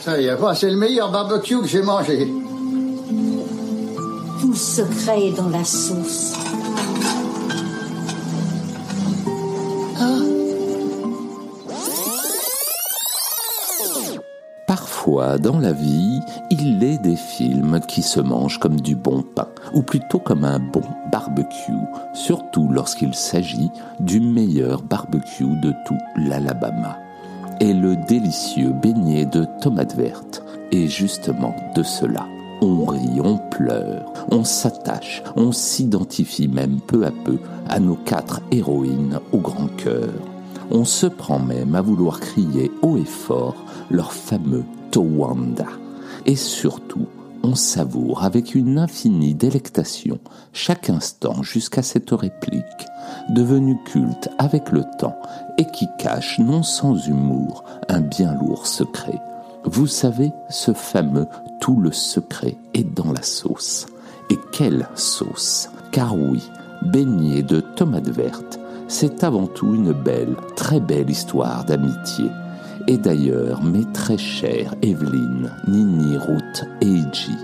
Ça y est, c'est le meilleur barbecue que j'ai mangé. Tout secret est dans la sauce. Parfois, dans la vie, il est des films qui se mangent comme du bon pain, ou plutôt comme un bon barbecue, surtout lorsqu'il s'agit du meilleur barbecue de tout l'Alabama. Et le délicieux beignet de tomates vertes est justement de cela. On rit, on pleure, on s'attache, on s'identifie même peu à peu à nos quatre héroïnes au grand cœur. On se prend même à vouloir crier haut et fort leur fameux Towanda. Et surtout, on savoure avec une infinie délectation chaque instant jusqu'à cette réplique, devenue culte avec le temps et qui cache non sans humour un bien lourd secret. Vous savez, ce fameux tout le secret est dans la sauce. Et quelle sauce Car oui, beignet de tomates vertes, c'est avant tout une belle, très belle histoire d'amitié. Et d'ailleurs, mes très chères Evelyne, Nini, Ruth et Iji,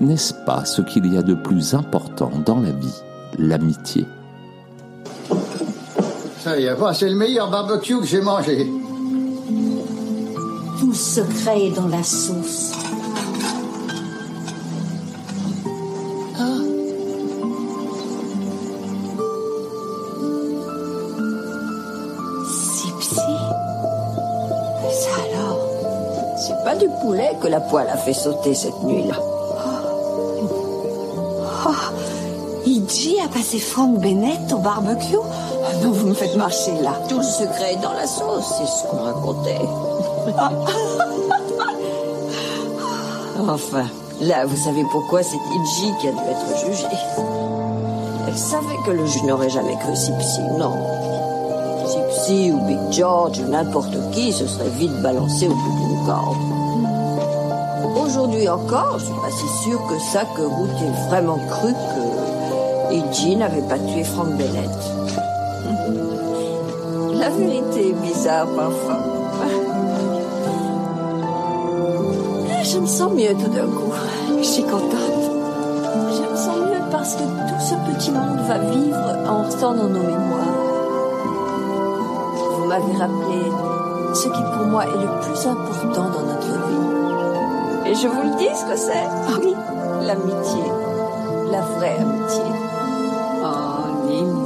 n'est-ce pas ce qu'il y a de plus important dans la vie, l'amitié? Ça y est, quoi, c'est le meilleur barbecue que j'ai mangé. Tout secret est dans la sauce. Sipsi Ça alors C'est pas du poulet que la poêle a fait sauter cette nuit-là. Oh, Iji a passé Frank Bennett au barbecue Ah Non, vous me faites marcher là. Tout le secret est dans la sauce, c'est ce qu'on racontait. enfin, là, vous savez pourquoi c'est Iji qui a dû être jugée. Elle savait que le juge n'aurait jamais cru Sipsi, non. Ou Big George ou n'importe qui se serait vite balancé au bout d'une corde. Aujourd'hui encore, je suis pas si sûre que ça que Ruth ait vraiment cru que Iji n'avait pas tué Frank Bennett. La vérité est bizarre parfois. Je me sens mieux tout d'un coup. Je suis contente. Je me sens mieux parce que tout ce petit monde va vivre en restant dans nos mémoires. Vous m'avez rappelé ce qui pour moi est le plus important dans notre vie. Et je vous le dis ce que c'est. Ah oui, l'amitié. La vraie amitié. Oh.